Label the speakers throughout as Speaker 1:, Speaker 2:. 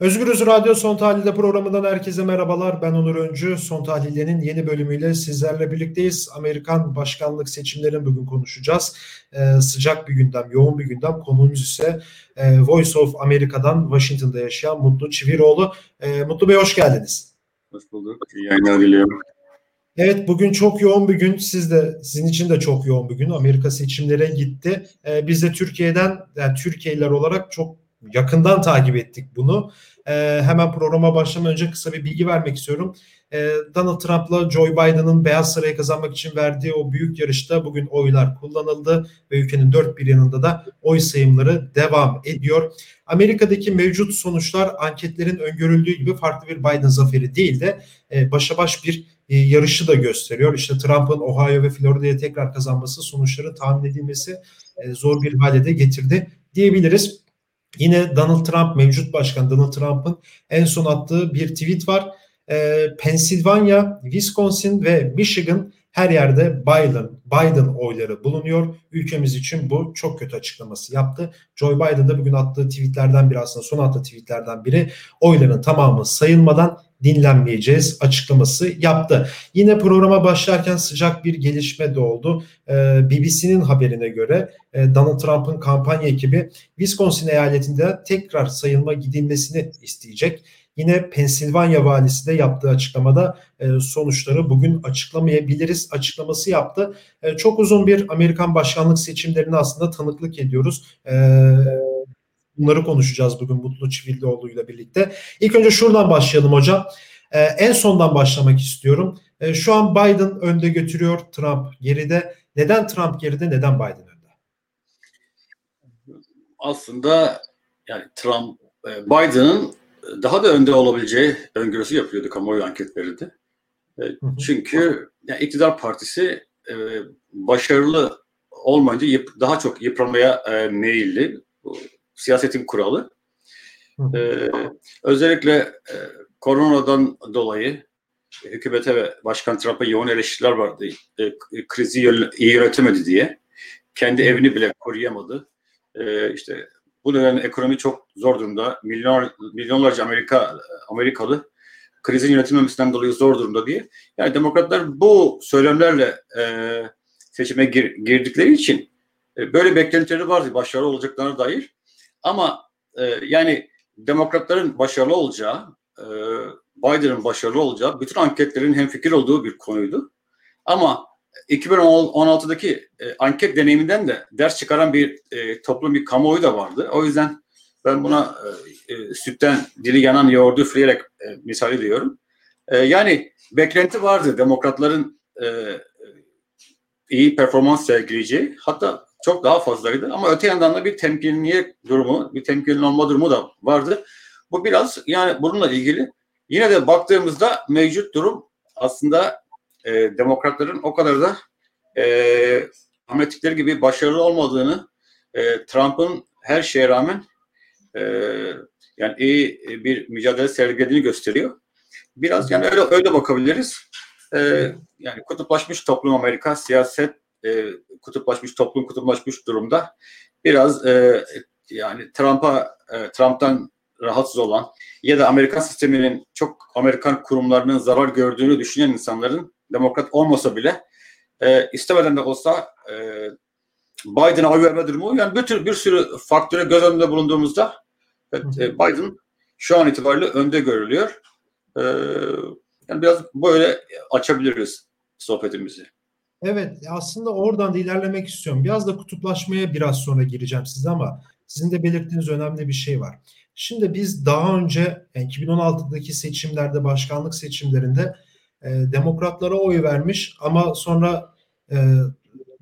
Speaker 1: Özgürüz Radyo Son Tahlil'de programından herkese merhabalar. Ben Onur Öncü. Son Tahlil'lerin yeni bölümüyle sizlerle birlikteyiz. Amerikan başkanlık seçimlerini bugün konuşacağız. Ee, sıcak bir gündem, yoğun bir gündem. Konuğumuz ise e, Voice of America'dan Washington'da yaşayan Mutlu Çiviroğlu. E, Mutlu Bey hoş geldiniz.
Speaker 2: Hoş bulduk. İyi yayınlar diliyorum.
Speaker 1: Evet bugün çok yoğun bir gün. Siz de sizin için de çok yoğun bir gün. Amerika seçimlere gitti. Ee, biz de Türkiye'den yani Türkiye'liler olarak çok yakından takip ettik bunu. Ee, hemen programa başlamadan önce kısa bir bilgi vermek istiyorum. Ee, Donald Trump'la Joe Biden'ın Beyaz Saray'ı kazanmak için verdiği o büyük yarışta bugün oylar kullanıldı ve ülkenin dört bir yanında da oy sayımları devam ediyor. Amerika'daki mevcut sonuçlar anketlerin öngörüldüğü gibi farklı bir Biden zaferi değil de e, başa baş bir e, yarışı da gösteriyor. İşte Trump'ın Ohio ve Florida'ya tekrar kazanması sonuçların tahmin edilmesi e, zor bir hale de getirdi diyebiliriz. Yine Donald Trump mevcut başkan Donald Trump'ın en son attığı bir tweet var. Ee, Pennsylvania, Wisconsin ve Michigan her yerde Biden, Biden oyları bulunuyor. Ülkemiz için bu çok kötü açıklaması yaptı. Joe Biden da bugün attığı tweetlerden biri aslında son attığı tweetlerden biri oyların tamamı sayılmadan dinlenmeyeceğiz açıklaması yaptı. Yine programa başlarken sıcak bir gelişme de oldu. Ee, BBC'nin haberine göre e, Donald Trump'ın kampanya ekibi Wisconsin eyaletinde tekrar sayılma gidilmesini isteyecek. Yine Pensilvanya valisi de yaptığı açıklamada e, sonuçları bugün açıklamayabiliriz açıklaması yaptı. E, çok uzun bir Amerikan başkanlık seçimlerine aslında tanıklık ediyoruz. E, bunları konuşacağız bugün Mutlu Çivillioğlu ile birlikte. İlk önce şuradan başlayalım hocam. En sondan başlamak istiyorum. Şu an Biden önde götürüyor, Trump geride. Neden Trump geride, neden Biden önde?
Speaker 2: Aslında yani Trump, Biden'ın daha da önde olabileceği öngörüsü yapıyordu kamuoyu anketlerinde. E, çünkü yani iktidar partisi e, başarılı olmayınca yıp, daha çok yıpranmaya e, meyilli. Bu siyasetin kuralı. E, özellikle e, koronadan dolayı hükümete ve Başkan Trump'a yoğun eleştiriler vardı. E, krizi iyi yönetemedi diye. Kendi evini bile koruyamadı. E, işte bu nedenle ekonomi çok zor durumda. Milyon, milyonlarca Amerika Amerikalı krizin yönetilmemesinden dolayı zor durumda diye. Yani demokratlar bu söylemlerle e, seçime gir, girdikleri için e, böyle beklentileri vardı başarılı olacaklarına dair. Ama e, yani demokratların başarılı olacağı, e, Biden'ın başarılı olacağı bütün anketlerin hemfikir olduğu bir konuydu. Ama 2016'daki e, anket deneyiminden de ders çıkaran bir e, toplum, bir kamuoyu da vardı. O yüzden ben buna e, e, sütten dili yanan yoğurdu üfleyerek e, misal ediyorum. E, yani beklenti vardı demokratların e, iyi performans sergileyeceği. Hatta çok daha fazlaydı. Ama öte yandan da bir temkinliye durumu, bir temkinli olma durumu da vardı. Bu biraz yani bununla ilgili. Yine de baktığımızda mevcut durum aslında e, demokratların o kadar da e, Ahmetlikleri gibi başarılı olmadığını e, Trump'ın her şeye rağmen e, yani iyi bir mücadele sergilediğini gösteriyor. Biraz yani öyle öyle bakabiliriz. E, yani kutuplaşmış toplum Amerika siyaset e, kutuplaşmış toplum kutuplaşmış durumda. Biraz e, yani Trump'a e, Trump'tan rahatsız olan ya da Amerikan sisteminin çok Amerikan kurumlarının zarar gördüğünü düşünen insanların demokrat olmasa bile e, istemeden de olsa e, Biden'a oy verme durumu yani bir, tür, bir sürü faktöre göz önünde bulunduğumuzda evet, e, Biden şu an itibariyle önde görülüyor. E, yani biraz böyle açabiliriz sohbetimizi.
Speaker 1: Evet aslında oradan da ilerlemek istiyorum. Biraz da kutuplaşmaya biraz sonra gireceğim size ama sizin de belirttiğiniz önemli bir şey var. Şimdi biz daha önce yani 2016'daki seçimlerde başkanlık seçimlerinde e, demokratlara oy vermiş ama sonra e,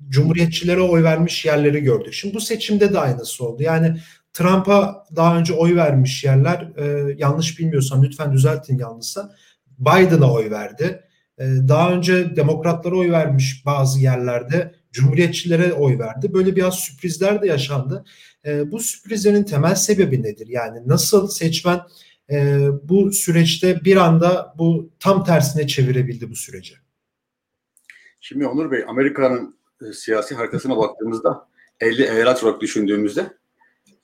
Speaker 1: cumhuriyetçilere oy vermiş yerleri gördük. Şimdi bu seçimde de aynısı oldu. Yani Trump'a daha önce oy vermiş yerler e, yanlış bilmiyorsam lütfen düzeltin yanlışsa Biden'a oy verdi. E, daha önce demokratlara oy vermiş bazı yerlerde cumhuriyetçilere oy verdi. Böyle biraz sürprizler de yaşandı. E, bu sürprizlerin temel sebebi nedir? Yani nasıl seçmen e, bu süreçte bir anda bu tam tersine çevirebildi bu süreci?
Speaker 2: Şimdi Onur Bey, Amerika'nın e, siyasi haritasına baktığımızda 50 eyalet olarak düşündüğümüzde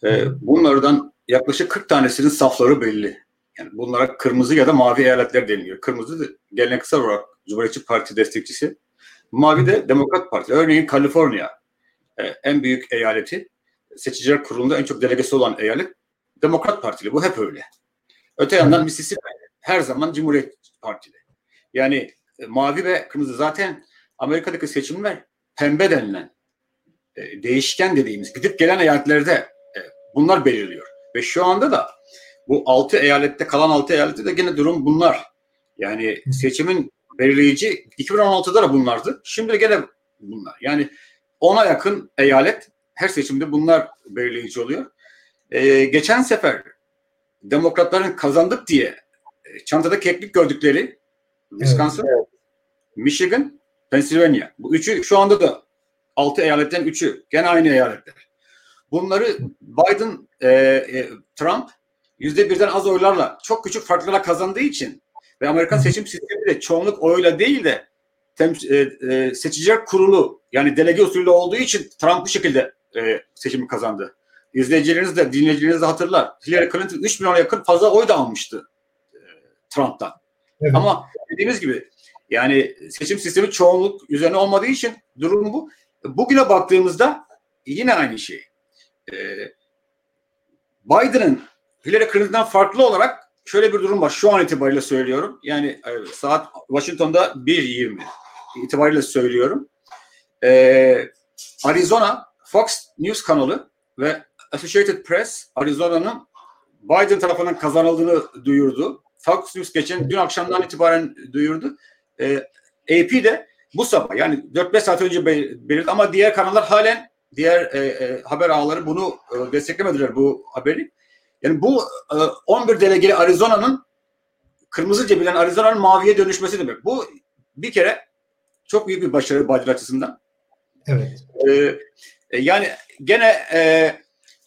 Speaker 2: e, bunlardan yaklaşık 40 tanesinin safları belli. Yani bunlara kırmızı ya da mavi eyaletler deniliyor. Kırmızı geleneksel olarak Cumhuriyetçi Parti destekçisi. Mavi de Demokrat Parti. Örneğin Kaliforniya e, en büyük eyaleti. Seçiciler kurulunda en çok delegesi olan eyalet Demokrat Partili. Bu hep öyle. Öte yandan Mississippi her zaman Cumhuriyet Partili. Yani e, mavi ve kırmızı zaten Amerika'daki seçimler pembe denilen e, değişken dediğimiz gidip gelen eyaletlerde e, bunlar belirliyor. Ve şu anda da bu altı eyalette kalan altı eyalette de gene durum bunlar. Yani seçimin belirleyici 2016'da da bunlardı. Şimdi de gene bunlar. Yani ona yakın eyalet her seçimde bunlar belirleyici oluyor. Ee, geçen sefer demokratların kazandık diye e, çantada keklik gördükleri Wisconsin, evet. Michigan, Pennsylvania. Bu üçü şu anda da altı eyaletten üçü. Gene aynı eyaletler. Bunları Biden, e, e, Trump yüzde birden az oylarla çok küçük farklarla kazandığı için ve Amerikan seçim sistemi de çoğunluk oyla değil de tem, e, e, seçiciler kurulu yani delege usulü olduğu için Trump bu şekilde e, seçimi kazandı. İzleyicileriniz de dinleyicileriniz de hatırlar. Hillary Clinton 3 milyona yakın fazla oy da almıştı e, Trump'tan. Evet. Ama dediğimiz gibi yani seçim sistemi çoğunluk üzerine olmadığı için durum bu. Bugüne baktığımızda yine aynı şey. Ee, Biden'ın Hillary Clinton'dan farklı olarak şöyle bir durum var. Şu an itibariyle söylüyorum. Yani e, saat Washington'da 1.20 itibariyle söylüyorum. Ee, Arizona Fox News kanalı ve Associated Press Arizona'nın Biden tarafından kazanıldığını duyurdu. Fox News geçen dün akşamdan itibaren duyurdu. E, AP de bu sabah yani 4-5 saat önce belirtti ama diğer kanallar halen diğer e, e, haber ağları bunu e, desteklemediler bu haberi. Yani bu e, 11 delegeli Arizona'nın kırmızı cebilen Arizona'nın maviye dönüşmesi demek. Bu bir kere çok büyük bir başarı Biden açısından.
Speaker 1: Evet.
Speaker 2: E, e, yani gene e,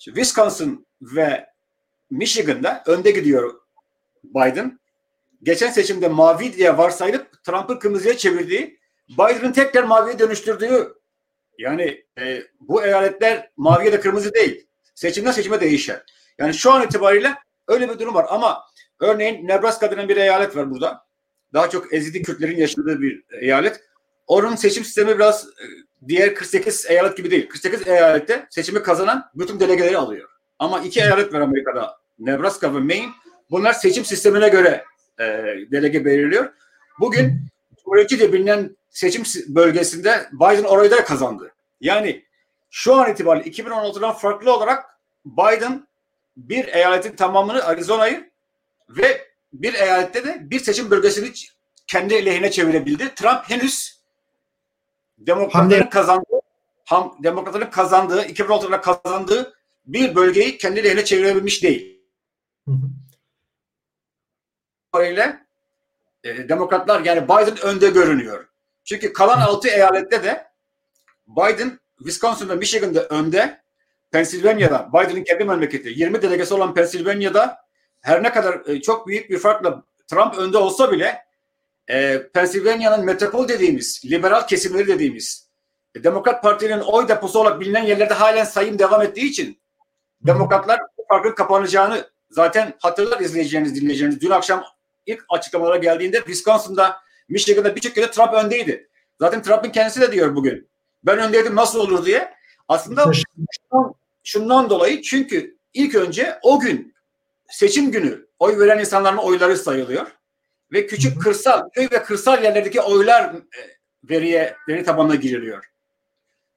Speaker 2: Wisconsin ve Michigan'da önde gidiyor Biden. Geçen seçimde mavi diye varsayılıp Trump'ı kırmızıya çevirdiği, Biden'ın tekrar maviye dönüştürdüğü yani e, bu eyaletler maviye de kırmızı değil. Seçimden seçime değişer. Yani şu an itibariyle öyle bir durum var ama örneğin Nebraska denen bir eyalet var burada. Daha çok ezidi Kürtlerin yaşadığı bir eyalet. Onun seçim sistemi biraz e, diğer 48 eyalet gibi değil. 48 eyalette seçimi kazanan bütün delegeleri alıyor. Ama iki eyalet var Amerika'da. Nebraska ve Maine. Bunlar seçim sistemine göre e, delege belirliyor. Bugün Cumhuriyetçi de bilinen seçim bölgesinde Biden orayı da kazandı. Yani şu an itibariyle 2016'dan farklı olarak Biden bir eyaletin tamamını Arizona'yı ve bir eyalette de bir seçim bölgesini kendi lehine çevirebildi. Trump henüz demokratların kazandığı ham, demokratların kazandığı 2016'da kazandığı bir bölgeyi kendi lehine çevirebilmiş değil. Hı. e, demokratlar yani Biden önde görünüyor. Çünkü kalan altı eyalette de Biden Wisconsin ve Michigan'da önde. Pennsylvania'da Biden'ın kendi memleketi 20 delegesi olan Pennsylvania'da her ne kadar e, çok büyük bir farkla Trump önde olsa bile e, Pennsylvania'nın metropol dediğimiz, liberal kesimleri dediğimiz e, Demokrat Parti'nin oy deposu olarak bilinen yerlerde halen sayım devam ettiği için Demokratlar bu farkın kapanacağını zaten hatırlar izleyeceğiniz, dinleyeceğiniz. Dün akşam ilk açıklamalara geldiğinde Wisconsin'da, Michigan'da birçok yerde Trump öndeydi. Zaten Trump'ın kendisi de diyor bugün. Ben öndeydim nasıl olur diye. Aslında şundan, şundan dolayı çünkü ilk önce o gün seçim günü oy veren insanların oyları sayılıyor ve küçük kırsal köy ve kırsal yerlerdeki oylar e, veriye veri tabanına giriliyor.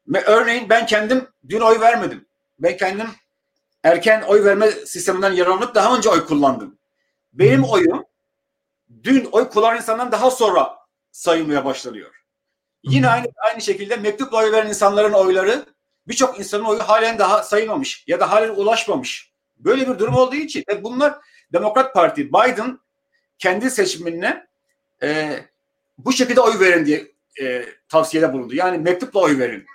Speaker 2: Ve örneğin ben kendim dün oy vermedim. Ben kendim erken oy verme sisteminden yararlanıp daha önce oy kullandım. Benim oyum dün oy kullanan insandan daha sonra sayılmaya başlanıyor. Yine aynı aynı şekilde mektupla oy veren insanların oyları birçok insanın oyu halen daha sayılmamış ya da halen ulaşmamış. Böyle bir durum olduğu için ve bunlar Demokrat Parti Biden kendi seçmenine e, bu şekilde oy verin diye e, tavsiyede bulundu. Yani mektupla oy verin.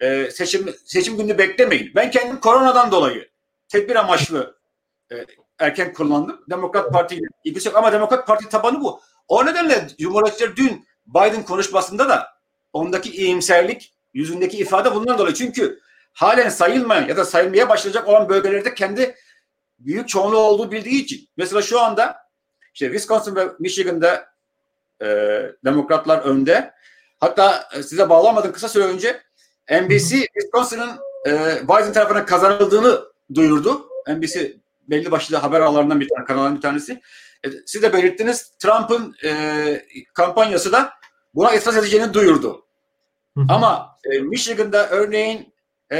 Speaker 2: E, seçim seçim gününü beklemeyin. Ben kendim koronadan dolayı tedbir amaçlı e, erken kullandım. Demokrat Parti ile ilgisi yok ama Demokrat Parti tabanı bu. O nedenle Cumhuriyetçiler dün Biden konuşmasında da ondaki iyimserlik yüzündeki ifade bundan dolayı. Çünkü halen sayılmayan ya da sayılmaya başlayacak olan bölgelerde kendi büyük çoğunluğu olduğu bildiği için. Mesela şu anda işte Wisconsin ve Michigan'da e, demokratlar önde. Hatta e, size bağlamadım kısa süre önce NBC Wisconsin'ın e, Biden tarafına kazanıldığını duyurdu. NBC belli başlı haber ağlarından bir tane kanalın bir tanesi. E, siz de belirttiniz Trump'ın e, kampanyası da buna itiraz edeceğini duyurdu. Ama e, Michigan'da örneğin e,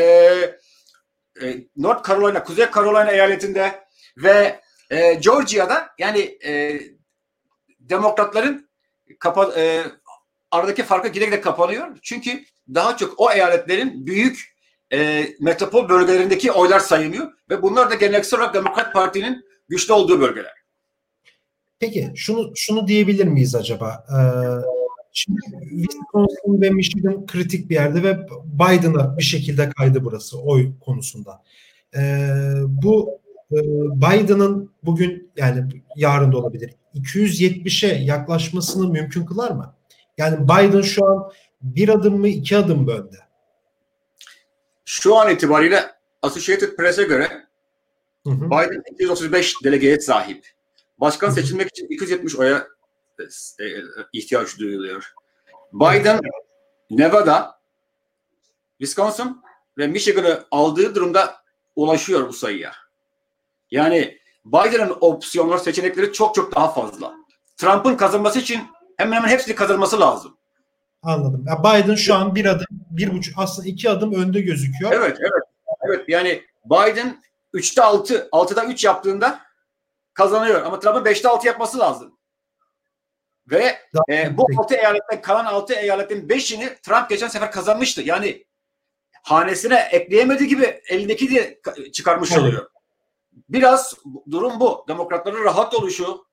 Speaker 2: e, North Carolina, Kuzey Carolina eyaletinde ve e, Georgia'da yani e, demokratların kapa, e, aradaki farkı giderek kapanıyor. Çünkü daha çok o eyaletlerin büyük e, metropol bölgelerindeki oylar sayılıyor ve bunlar da geleneksel olarak Demokrat Parti'nin güçlü olduğu bölgeler.
Speaker 1: Peki şunu şunu diyebilir miyiz acaba? Ee, şimdi Wisconsin ve Michigan kritik bir yerde ve Biden'a bir şekilde kaydı burası oy konusunda. Ee, bu Biden'ın bugün yani yarın da olabilir 270'e yaklaşmasını mümkün kılar mı? Yani Biden şu an bir adım mı iki adım mı önde?
Speaker 2: Şu an itibariyle Associated Press'e göre hı hı. Biden 235 delegeye sahip. Başkan hı hı. seçilmek için 270 oya e, e, ihtiyaç duyuluyor. Biden Nevada, Wisconsin ve Michigan'ı aldığı durumda ulaşıyor bu sayıya. Yani Biden'ın opsiyonlar seçenekleri çok çok daha fazla. Trump'ın kazanması için hemen hemen hepsini kazanması lazım.
Speaker 1: Anladım. Ya Biden şu an bir adım, bir buçuk aslında iki adım önde gözüküyor.
Speaker 2: Evet, evet. Evet yani Biden 3'te 6, 6'da 3 yaptığında kazanıyor. Ama Trump'ın 5'te 6 yapması lazım. Ve e, bu 6 eyaletten kalan 6 eyaletin 5'ini Trump geçen sefer kazanmıştı. Yani hanesine ekleyemediği gibi elindeki de çıkarmış oluyor. Biraz durum bu. Demokratların rahat oluşu,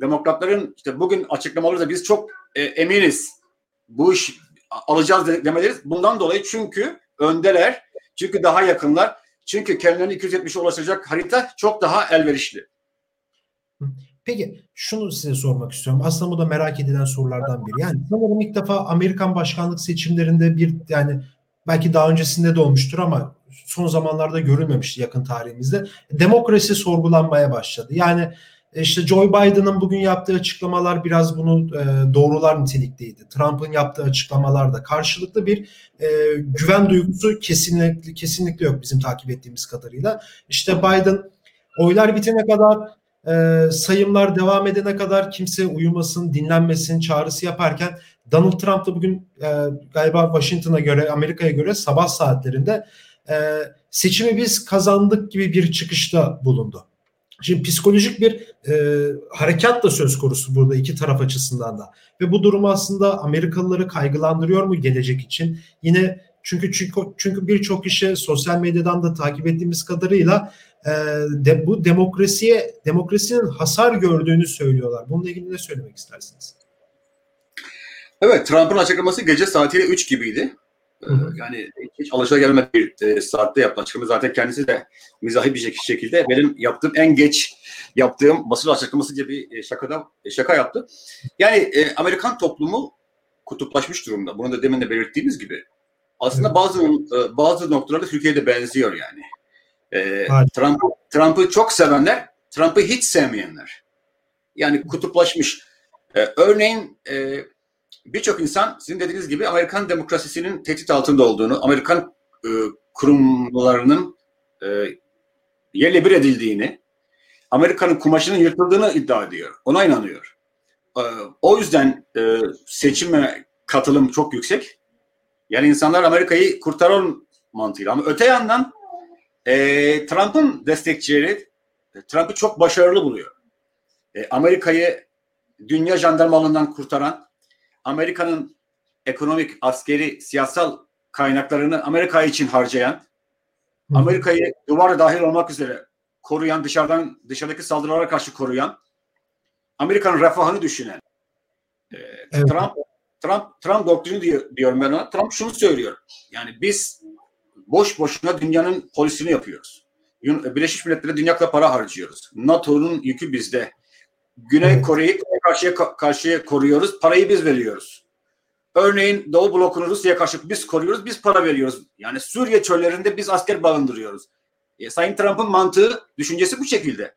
Speaker 2: demokratların işte bugün açıklamaları da biz çok e, eminiz. Bu iş alacağız demeleriz. Bundan dolayı çünkü öndeler, çünkü daha yakınlar, çünkü kendilerini 270'e ulaşacak harita çok daha elverişli.
Speaker 1: Peki şunu size sormak istiyorum. Aslında bu da merak edilen sorulardan biri. Yani sanırım ilk defa Amerikan başkanlık seçimlerinde bir yani belki daha öncesinde de olmuştur ama son zamanlarda görülmemişti yakın tarihimizde. Demokrasi sorgulanmaya başladı. Yani e, işte Joe Biden'ın bugün yaptığı açıklamalar biraz bunu e, doğrular nitelikteydi. Trump'ın yaptığı açıklamalar da karşılıklı bir e, güven duygusu kesinlikle kesinlikle yok bizim takip ettiğimiz kadarıyla. İşte Biden oylar bitene kadar e, sayımlar devam edene kadar kimse uyumasın, dinlenmesin çağrısı yaparken Donald Trump da bugün e, galiba Washington'a göre, Amerika'ya göre sabah saatlerinde e, seçimi biz kazandık gibi bir çıkışta bulundu. Şimdi psikolojik bir e, harekat da söz konusu burada iki taraf açısından da. Ve bu durum aslında Amerikalıları kaygılandırıyor mu gelecek için? Yine çünkü çünkü, çünkü birçok kişi sosyal medyadan da takip ettiğimiz kadarıyla e, de, bu demokrasiye demokrasinin hasar gördüğünü söylüyorlar. Bununla ilgili ne söylemek istersiniz?
Speaker 2: Evet, Trump'ın açıklaması gece saatiyle 3 gibiydi. Hı. Yani hiç alışagelmez bir e, saatte yaptı açıklamayı. Zaten kendisi de mizahi bir şekilde benim yaptığım en geç yaptığım basın açıklaması gibi bir e, şakada e, şaka yaptı. Yani e, Amerikan toplumu kutuplaşmış durumda. Bunu da demin de belirttiğimiz gibi. Aslında bazı bazı noktalarda Türkiye'de benziyor yani. E, Trump Trump'ı çok sevenler, Trump'ı hiç sevmeyenler. Yani kutuplaşmış. E, örneğin e, birçok insan sizin dediğiniz gibi Amerikan demokrasisinin tehdit altında olduğunu, Amerikan e, kurumlarının e, yerle bir edildiğini, Amerika'nın kumaşının yırtıldığını iddia ediyor. Ona inanıyor. E, o yüzden e, seçime katılım çok yüksek. Yani insanlar Amerika'yı kurtaralım mantığıyla. Ama öte yandan e, Trump'ın destekçileri Trump'ı çok başarılı buluyor. E, Amerika'yı dünya jandarmalığından kurtaran, Amerika'nın ekonomik, askeri, siyasal kaynaklarını Amerika için harcayan, Amerika'yı duvar dahil olmak üzere koruyan, dışarıdan dışarıdaki saldırılara karşı koruyan, Amerika'nın refahını düşünen, e, evet. Trump Trump Trump doktrini diyor, diyorum ben ona. Trump şunu söylüyor. Yani biz boş boşuna dünyanın polisini yapıyoruz. Birleşmiş Milletler'e dünyakla para harcıyoruz. NATO'nun yükü bizde. Güney Kore'yi karşıya karşıya koruyoruz. Parayı biz veriyoruz. Örneğin Doğu blokunu Rusya'ya karşı biz koruyoruz. Biz para veriyoruz. Yani Suriye çöllerinde biz asker barındırıyoruz. E, Sayın Trump'ın mantığı, düşüncesi bu şekilde.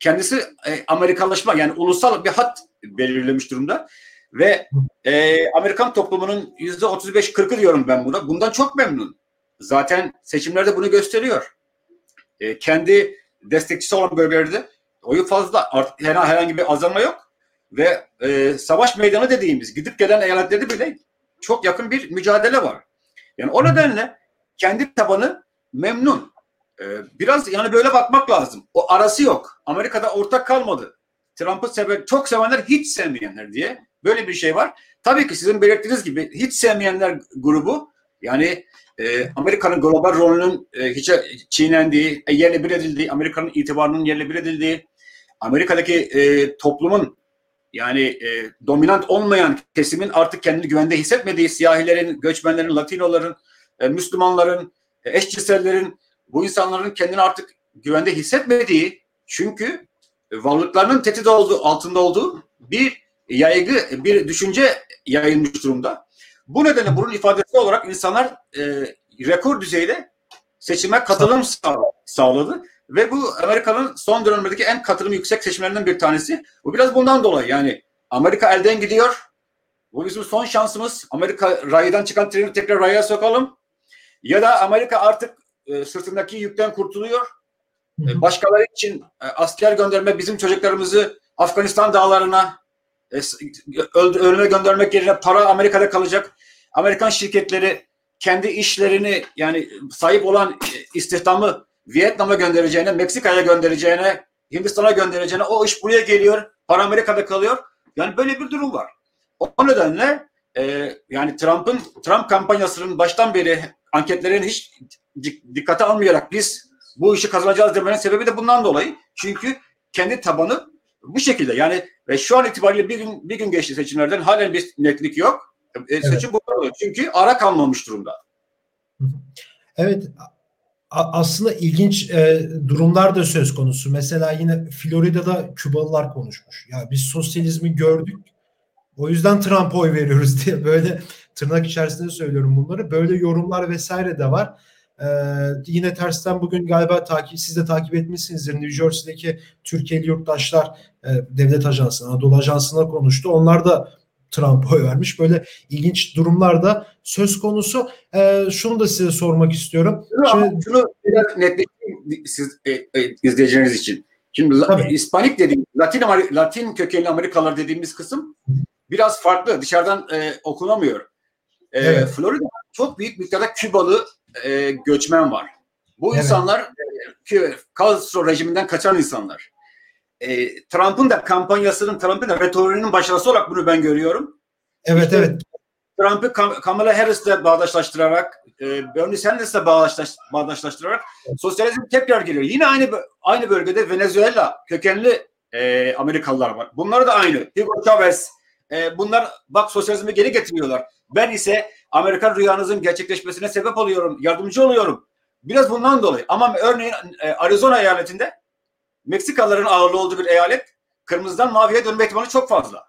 Speaker 2: Kendisi e, Amerikalaşma yani ulusal bir hat belirlemiş durumda ve e, Amerikan toplumunun yüzde 35-40'ı diyorum ben buna. Bundan çok memnun. Zaten seçimlerde bunu gösteriyor. E, kendi destekçisi olan bölgelerde oyu fazla. Artık herhangi bir azalma yok. Ve e, savaş meydanı dediğimiz gidip gelen eyaletlerde bile çok yakın bir mücadele var. Yani o nedenle kendi tabanı memnun. Ee, biraz yani böyle bakmak lazım. O arası yok. Amerika'da ortak kalmadı. Trump'ı seven, çok sevenler hiç sevmeyenler diye böyle bir şey var. Tabii ki sizin belirttiğiniz gibi hiç sevmeyenler grubu yani e, Amerika'nın global rolünün e, hiç çiğnendiği, e, yerle bir edildiği, Amerika'nın itibarının yerle bir edildiği, Amerika'daki e, toplumun yani e, dominant olmayan kesimin artık kendini güvende hissetmediği siyahilerin, göçmenlerin, Latinoların, e, Müslümanların, e, eşcinsellerin bu insanların kendini artık güvende hissetmediği çünkü varlıklarının tehdit olduğu, altında olduğu bir yaygı, bir düşünce yayılmış durumda. Bu nedenle bunun ifadesi olarak insanlar e, rekor düzeyde seçime katılım sağladı. Ve bu Amerika'nın son dönemlerdeki en katılım yüksek seçimlerinden bir tanesi. Bu biraz bundan dolayı yani Amerika elden gidiyor. Bu bizim son şansımız. Amerika raydan çıkan treni tekrar raya sokalım. Ya da Amerika artık e, sırtındaki yükten kurtuluyor. E, başkaları için e, asker gönderme bizim çocuklarımızı Afganistan dağlarına e, ölüme göndermek yerine para Amerika'da kalacak. Amerikan şirketleri kendi işlerini yani sahip olan e, istihdamı Vietnam'a göndereceğine, Meksika'ya göndereceğine, Hindistan'a göndereceğine o iş buraya geliyor. Para Amerika'da kalıyor. Yani böyle bir durum var. O nedenle e, yani Trump'ın Trump kampanyasının baştan beri anketlerin hiç dikkate almayarak biz bu işi kazanacağız demenin sebebi de bundan dolayı. Çünkü kendi tabanı bu şekilde. Yani ve şu an itibariyle bir gün bir gün geçti seçimlerden halen bir netlik yok. E, evet. Seçim bu oluyor. Çünkü ara kalmamış durumda.
Speaker 1: Evet aslında ilginç e, durumlar da söz konusu. Mesela yine Florida'da Kübalılar konuşmuş. Ya biz sosyalizmi gördük. O yüzden Trump'a oy veriyoruz diye böyle tırnak içerisinde söylüyorum bunları. Böyle yorumlar vesaire de var. Ee, yine tersten bugün galiba takip siz de takip etmişsinizdir. New Jersey'deki Türkiye'li yurttaşlar e, devlet ajansına, Anadolu Ajansı'na konuştu. Onlar da Trump'a oy vermiş. Böyle ilginç durumlar da söz konusu. Ee, şunu da size sormak istiyorum.
Speaker 2: Şimdi, şunu biraz netleştireyim siz e, e, izleyicileriniz için. Şimdi Tabii. İspanik dediğimiz, Latin, Latin kökenli Amerikalılar dediğimiz kısım biraz farklı. Dışarıdan e, okunamıyor. E, evet. Florida çok büyük miktarda Kübalı e, göçmen var. Bu evet. insanlar e, Castro rejiminden kaçan insanlar. E, Trump'ın da kampanyasının, Trump'ın da retoriğinin başarısı olarak bunu ben görüyorum.
Speaker 1: Evet işte, evet.
Speaker 2: Trump'ı Kamala Harris'le bağdaşlaştırarak, e, Bernie Sanders'le bağdaşlaş, bağdaşlaştırarak sosyalizm tekrar geliyor. Yine aynı aynı bölgede Venezuela kökenli e, Amerikalılar var. Bunlar da aynı. Hugo Chavez. E, bunlar bak sosyalizmi geri getiriyorlar. Ben ise Amerikan rüyanızın gerçekleşmesine sebep oluyorum, yardımcı oluyorum. Biraz bundan dolayı. Ama örneğin e, Arizona eyaletinde Meksikalıların ağırlığı olduğu bir eyalet kırmızıdan maviye dönme ihtimali çok fazla.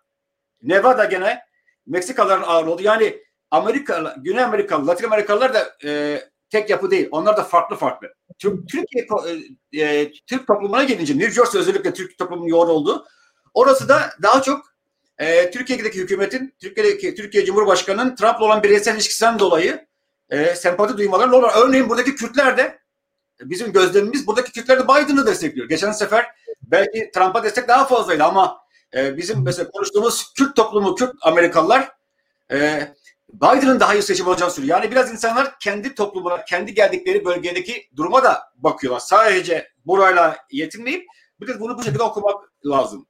Speaker 2: Nevada gene Meksikalıların ağırlığı oldu. Yani Amerika, Güney Amerikalı, Latin Amerikalılar da e, tek yapı değil. Onlar da farklı farklı. Türkiye e, e, Türk toplumuna gelince New Jersey özellikle Türk toplumunun yoğun olduğu orası da daha çok e, Türkiye'deki hükümetin, Türkiye'deki Türkiye Cumhurbaşkanı'nın Trump'la olan bireysel ilişkisinden dolayı e, sempati duymaları normal. Örneğin buradaki Kürtler de bizim gözlemimiz buradaki Kürtler de Biden'ı destekliyor. Geçen sefer belki Trump'a destek daha fazlaydı ama e, bizim mesela konuştuğumuz Kürt toplumu, Kürt Amerikalılar e, Biden'ın daha iyi seçim olacağını söylüyor. Yani biraz insanlar kendi toplumuna, kendi geldikleri bölgedeki duruma da bakıyorlar. Sadece burayla yetinmeyip bir de bunu bu şekilde okumak lazım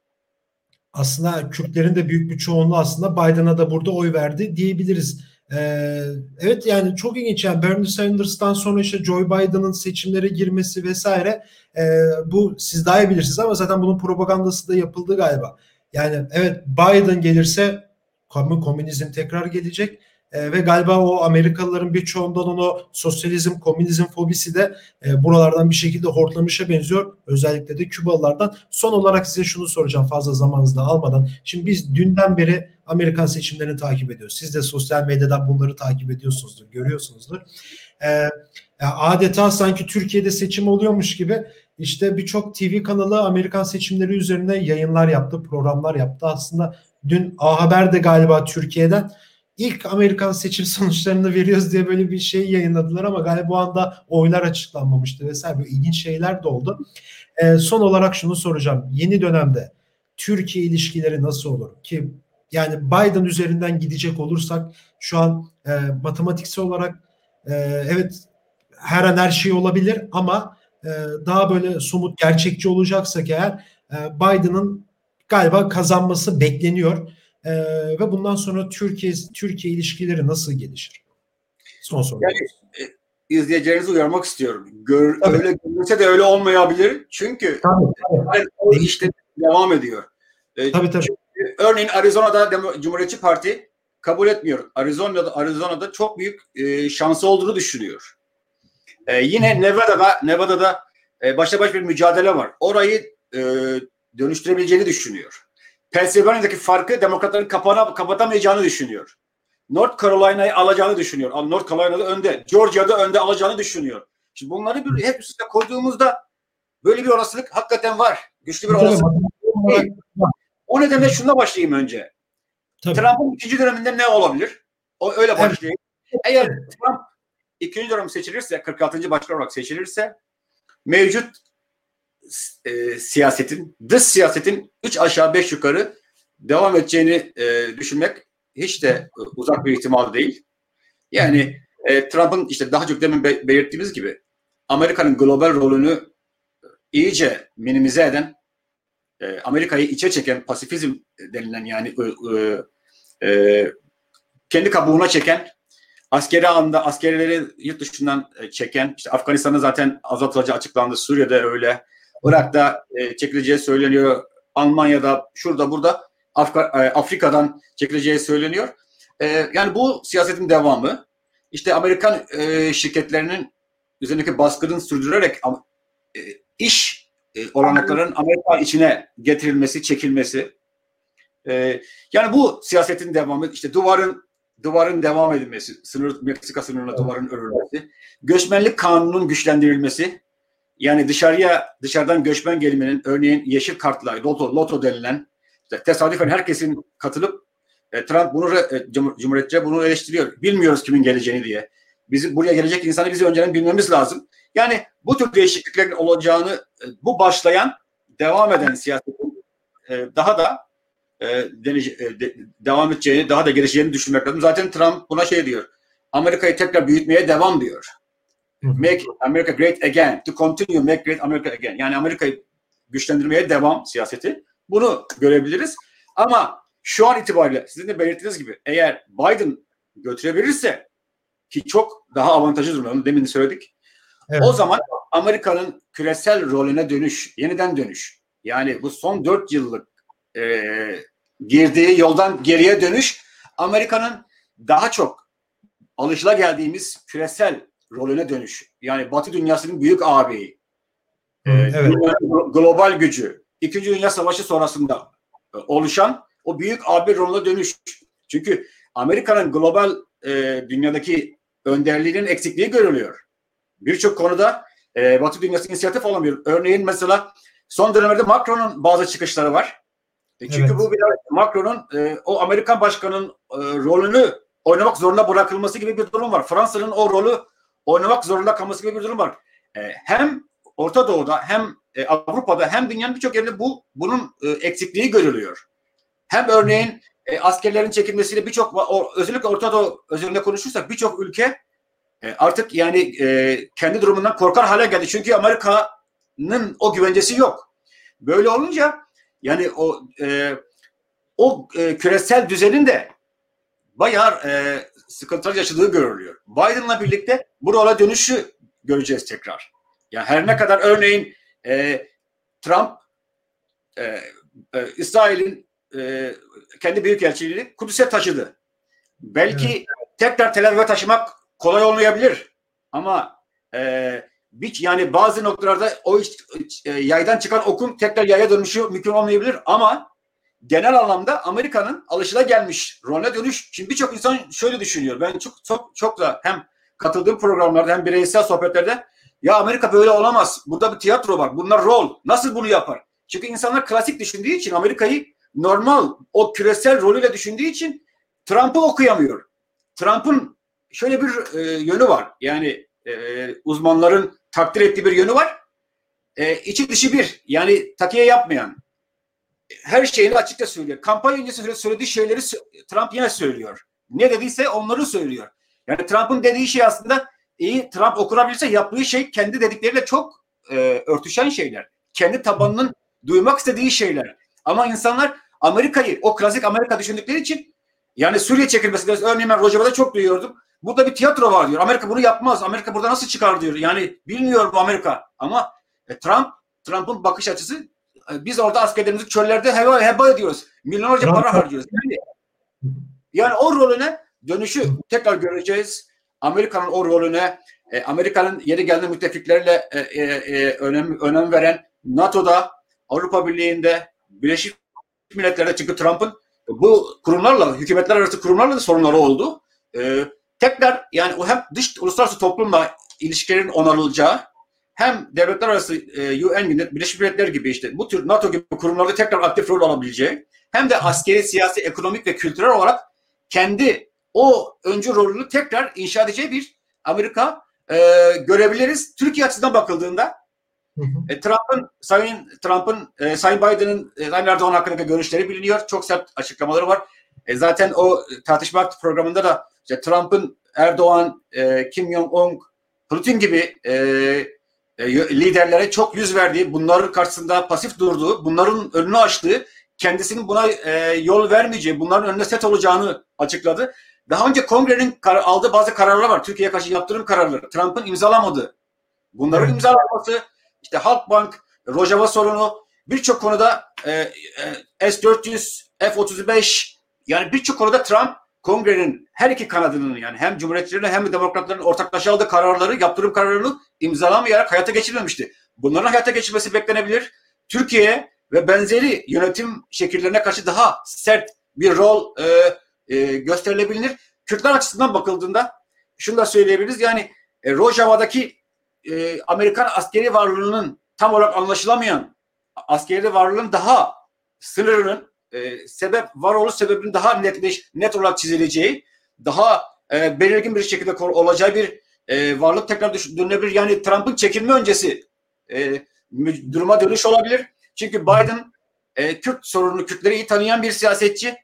Speaker 1: aslında Kürtlerin de büyük bir çoğunluğu aslında Biden'a da burada oy verdi diyebiliriz. Ee, evet yani çok ilginç yani Bernie Sanders'tan sonra işte Joe Biden'ın seçimlere girmesi vesaire e, bu siz daha iyi bilirsiniz ama zaten bunun propagandası da yapıldı galiba. Yani evet Biden gelirse komünizm tekrar gelecek e, ve galiba o Amerikalıların birçoğundan onu sosyalizm, komünizm fobisi de e, buralardan bir şekilde hortlamışa benziyor. Özellikle de Kübalılardan. Son olarak size şunu soracağım fazla zamanınızda almadan. Şimdi biz dünden beri Amerikan seçimlerini takip ediyoruz. Siz de sosyal medyadan bunları takip ediyorsunuzdur, görüyorsunuzdur. E, adeta sanki Türkiye'de seçim oluyormuş gibi işte birçok TV kanalı Amerikan seçimleri üzerine yayınlar yaptı, programlar yaptı. Aslında dün A Haber'de galiba Türkiye'den ilk Amerikan seçim sonuçlarını veriyoruz diye böyle bir şey yayınladılar ama galiba bu anda oylar açıklanmamıştı vesaire böyle ilginç şeyler de oldu. E, son olarak şunu soracağım. Yeni dönemde Türkiye ilişkileri nasıl olur? Ki yani Biden üzerinden gidecek olursak şu an e, matematiksel olarak e, evet her an her şey olabilir ama e, daha böyle somut gerçekçi olacaksak eğer e, Biden'ın galiba kazanması bekleniyor. E, ve bundan sonra Türkiye Türkiye ilişkileri nasıl gelişir?
Speaker 2: Son soru. Yani e, izleyicilerinizi uyarmak istiyorum. Gör, öyle görünse de öyle olmayabilir. Çünkü tabii, tabii. o işte devam ediyor. E, tabii tabii. Çünkü, örneğin Arizona'da Demo, Cumhuriyetçi Parti kabul etmiyor. Arizona'da Arizona'da çok büyük e, şansı olduğunu düşünüyor. E, yine Nevada'da Nevada'da e, başta baş bir mücadele var. Orayı e, dönüştürebileceğini düşünüyor. Pennsylvania'daki farkı demokratların kapana, kapatamayacağını düşünüyor. North Carolina'yı alacağını düşünüyor. North Carolina'da önde. Georgia'da önde alacağını düşünüyor. Şimdi bunları bir hep üstüne koyduğumuzda böyle bir olasılık hakikaten var. Güçlü bir olasılık. O nedenle şuna başlayayım önce. Trump'ın ikinci döneminde ne olabilir? O öyle başlayayım. Eğer Trump ikinci dönem seçilirse, 46. başkan olarak seçilirse mevcut e, siyasetin, dış siyasetin üç aşağı beş yukarı devam edeceğini e, düşünmek hiç de uzak bir ihtimal değil. Yani e, Trump'ın işte daha çok demin be, belirttiğimiz gibi Amerika'nın global rolünü iyice minimize eden, e, Amerika'yı içe çeken pasifizm denilen yani e, e, kendi kabuğuna çeken askeri anda askerleri yurt dışından e, çeken, işte Afganistan'da zaten azatılacağı açıklandı, Suriye'de öyle, Irak'ta e, çekileceği söyleniyor, Almanya'da, şurada, burada, Afka, e, Afrika'dan çekileceği söyleniyor. E, yani bu siyasetin devamı, işte Amerikan e, şirketlerinin üzerindeki baskının sürdürerek e, iş e, olanakların Amerika içine getirilmesi, çekilmesi, e, yani bu siyasetin devamı, işte duvarın duvarın devam edilmesi, sınır Meksika sınırına evet. duvarın örülmesi, göçmenlik kanununun güçlendirilmesi, yani dışarıya dışarıdan göçmen geliminin örneğin yeşil kartla loto, loto denilen işte tesadüfen herkesin katılıp e, Trump bunu e, Cumhuriyetçi bunu eleştiriyor. Bilmiyoruz kimin geleceğini diye. Bizim buraya gelecek insanı bizi önceden bilmemiz lazım. Yani bu tür değişikliklerin olacağını e, bu başlayan devam eden siyasetin e, daha da e, devam edeceğini, daha da gelişeceğini düşünmek lazım. Zaten Trump buna şey diyor. Amerika'yı tekrar büyütmeye devam diyor. Make America great again. To continue make great America again. Yani Amerika'yı güçlendirmeye devam siyaseti. Bunu görebiliriz. Ama şu an itibariyle sizin de belirttiğiniz gibi eğer Biden götürebilirse ki çok daha avantajlı durumda. Demin de söyledik. Evet. O zaman Amerika'nın küresel rolüne dönüş, yeniden dönüş. Yani bu son dört yıllık e, girdiği yoldan geriye dönüş Amerika'nın daha çok alışıla geldiğimiz küresel rolüne dönüş. Yani Batı dünyasının büyük ağabeyi. E, evet. global gücü. İkinci Dünya Savaşı sonrasında e, oluşan o büyük abi rolüne dönüş. Çünkü Amerika'nın global e, dünyadaki önderliğinin eksikliği görülüyor. Birçok konuda e, Batı dünyası inisiyatif alamıyor. Örneğin mesela son dönemlerde Macron'un bazı çıkışları var. E çünkü evet. bu biraz Macron'un e, o Amerikan başkanının e, rolünü oynamak zorunda bırakılması gibi bir durum var. Fransa'nın o rolü oynamak zorunda kalması gibi bir durum var. E, hem Orta Doğu'da hem e, Avrupa'da hem dünyanın birçok yerinde bu bunun e, eksikliği görülüyor. Hem örneğin e, askerlerin çekilmesiyle birçok özellikle Orta Doğu özelinde konuşursak birçok ülke e, artık yani e, kendi durumundan korkar hale geldi. Çünkü Amerika'nın o güvencesi yok. Böyle olunca yani o e, o e, küresel düzenin de bayağı e, sıkıntılar yaşadığı görülüyor. Biden'la birlikte bu rola dönüşü göreceğiz tekrar. Yani her ne kadar örneğin e, Trump e, e, İsrail'in e, kendi büyükelçiliğini Kudüs'e taşıdı. Belki evet. tekrar Tel Aviv'e taşımak kolay olmayabilir. Ama e, bir, yani bazı noktalarda o e, yaydan çıkan okun tekrar yaya dönüşü mümkün olmayabilir ama genel anlamda Amerika'nın alışıla gelmiş rolüne dönüş. Şimdi birçok insan şöyle düşünüyor. Ben çok çok çok da hem katıldığım programlarda hem bireysel sohbetlerde ya Amerika böyle olamaz. Burada bir tiyatro var. Bunlar rol. Nasıl bunu yapar? Çünkü insanlar klasik düşündüğü için Amerika'yı normal o küresel rolüyle düşündüğü için Trump'ı okuyamıyor. Trump'ın şöyle bir e, yönü var. Yani e, uzmanların takdir ettiği bir yönü var. E, içi dışı bir. Yani takiye yapmayan. Her şeyini açıkça söylüyor. Kampanya öncesi söylediği şeyleri Trump yine söylüyor. Ne dediyse onları söylüyor. Yani Trump'ın dediği şey aslında iyi Trump okunabilirse yaptığı şey kendi dedikleriyle çok e, örtüşen şeyler. Kendi tabanının duymak istediği şeyler. Ama insanlar Amerika'yı o klasik Amerika düşündükleri için yani Suriye çekilmesi örneğin ben Rojava'da çok duyuyordum. Burada bir tiyatro var diyor. Amerika bunu yapmaz. Amerika burada nasıl çıkar diyor. Yani bilmiyor bu Amerika. Ama e, Trump Trump'ın bakış açısı e, biz orada askerlerimizi çöllerde heba, heba ediyoruz. Milyonlarca para harcıyoruz. Yani, yani o rolüne dönüşü tekrar göreceğiz. Amerika'nın o rolüne e, Amerika'nın yeri geldiği müttefikleriyle e, e, e, önem, önem veren NATO'da, Avrupa Birliği'nde, Birleşik Milletler'de çünkü Trump'ın bu kurumlarla, hükümetler arası kurumlarla da sorunları oldu. E, tekrar yani o hem dış uluslararası toplumla ilişkilerin onarılacağı hem devletler arası e, UN, Birleşmiş Milletler gibi işte bu tür NATO gibi kurumlarda tekrar aktif rol alabileceği hem de askeri, siyasi, ekonomik ve kültürel olarak kendi o öncü rolünü tekrar inşa edeceği bir Amerika e, görebiliriz. Türkiye açısından bakıldığında E, Trump'ın Sayın Trump'ın e, Sayın Biden'ın e, Sayın Erdoğan hakkındaki görüşleri biliniyor. Çok sert açıklamaları var. E, zaten o tartışma programında da işte Trump'ın Erdoğan, e, Kim Jong-un, Putin gibi e, e, liderlere çok yüz verdiği, bunların karşısında pasif durduğu, bunların önünü açtığı, kendisinin buna e, yol vermeyeceği, bunların önüne set olacağını açıkladı. Daha önce kongrenin kar- aldığı bazı kararlar var. Türkiye'ye karşı yaptırım kararları. Trump'ın imzalamadığı. Bunların evet. imzalanması, işte Halkbank, Rojava sorunu, birçok konuda e, e, S-400, F-35 yani birçok konuda Trump kongrenin her iki kanadının yani hem cumhuriyetçilerin hem de demokratların ortaklaşa aldığı kararları, yaptırım kararlarını imzalamayarak hayata geçirmemişti. Bunların hayata geçirmesi beklenebilir. Türkiye ve benzeri yönetim şekillerine karşı daha sert bir rol e, e, gösterilebilir. Kürtler açısından bakıldığında şunu da söyleyebiliriz. Yani e, Rojava'daki e, Amerikan askeri varlığının tam olarak anlaşılamayan askeri varlığın daha sınırının e, sebep varoluş sebebinin daha netleş net olarak çizileceği, daha e, belirgin bir şekilde olacağı bir e, varlık tekrar dönülebilir. Yani Trump'ın çekilme öncesi e, duruma dönüş olabilir. Çünkü Biden e, Kürt sorununu, Kürtleri iyi tanıyan bir siyasetçi.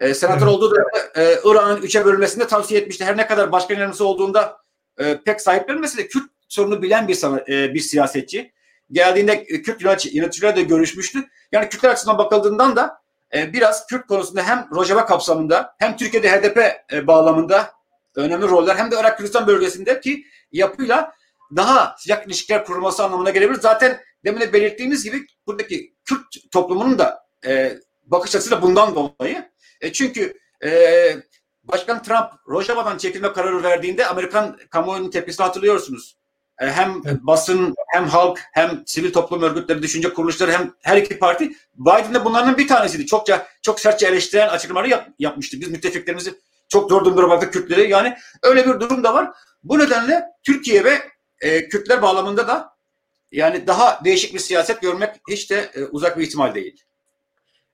Speaker 2: E, senatör evet. olduğu da e, Irak'ın üçe bölünmesini tavsiye etmişti. Her ne kadar başkan yardımcısı olduğunda e, pek sahiplenmese de Kürt sorunu bilen bir e, bir siyasetçi. Geldiğinde Kürt yöneticilerle de görüşmüştü. Yani Kürtler açısından bakıldığından da e, biraz Kürt konusunda hem Rojava kapsamında hem Türkiye'de HDP e, bağlamında önemli roller hem de Irak Kürdistan bölgesindeki yapıyla daha sıcak ilişkiler kurulması anlamına gelebilir. Zaten demin de belirttiğimiz gibi buradaki Kürt toplumunun da e, bakış açısı da bundan dolayı. E, çünkü e, Başkan Trump Rojava'dan çekilme kararı verdiğinde Amerikan kamuoyunun tepkisini hatırlıyorsunuz. E, hem evet. basın hem halk hem sivil toplum örgütleri, düşünce kuruluşları hem her iki parti Biden de bunların bir tanesiydi. Çokça çok sertçe eleştiren açıklamaları yap, yapmıştı. Biz müttefiklerimizi çok zor durumda bıraktık Kürtleri. Yani öyle bir durum da var. Bu nedenle Türkiye ve e, Kürtler bağlamında da yani daha değişik bir siyaset görmek hiç de e, uzak bir ihtimal değil.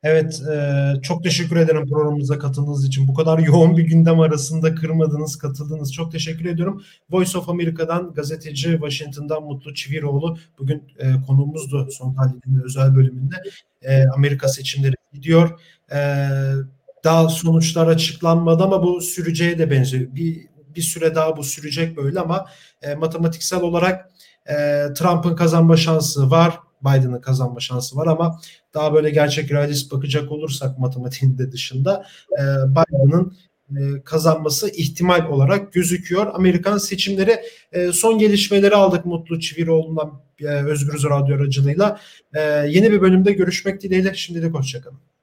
Speaker 1: Evet, e, çok teşekkür ederim programımıza katıldığınız için. Bu kadar yoğun bir gündem arasında kırmadınız, katıldınız. Çok teşekkür ediyorum. Voice of America'dan gazeteci Washington'dan Mutlu Çiviroğlu bugün e, konuğumuzdu son tahlilinin özel bölümünde. E, Amerika seçimleri gidiyor. E, daha sonuçlar açıklanmadı ama bu süreceğe de benziyor. Bir, bir süre daha bu sürecek böyle ama e, matematiksel olarak e, Trump'ın kazanma şansı var. Biden'ın kazanma şansı var ama daha böyle gerçek realist bakacak olursak matematiğinde dışında e, Biden'ın e, kazanması ihtimal olarak gözüküyor. Amerikan seçimleri e, son gelişmeleri aldık Mutlu Çiviroğlu'ndan e, Özgür Radyo aracılığıyla. Yeni bir bölümde görüşmek dileğiyle. Şimdilik hoşçakalın.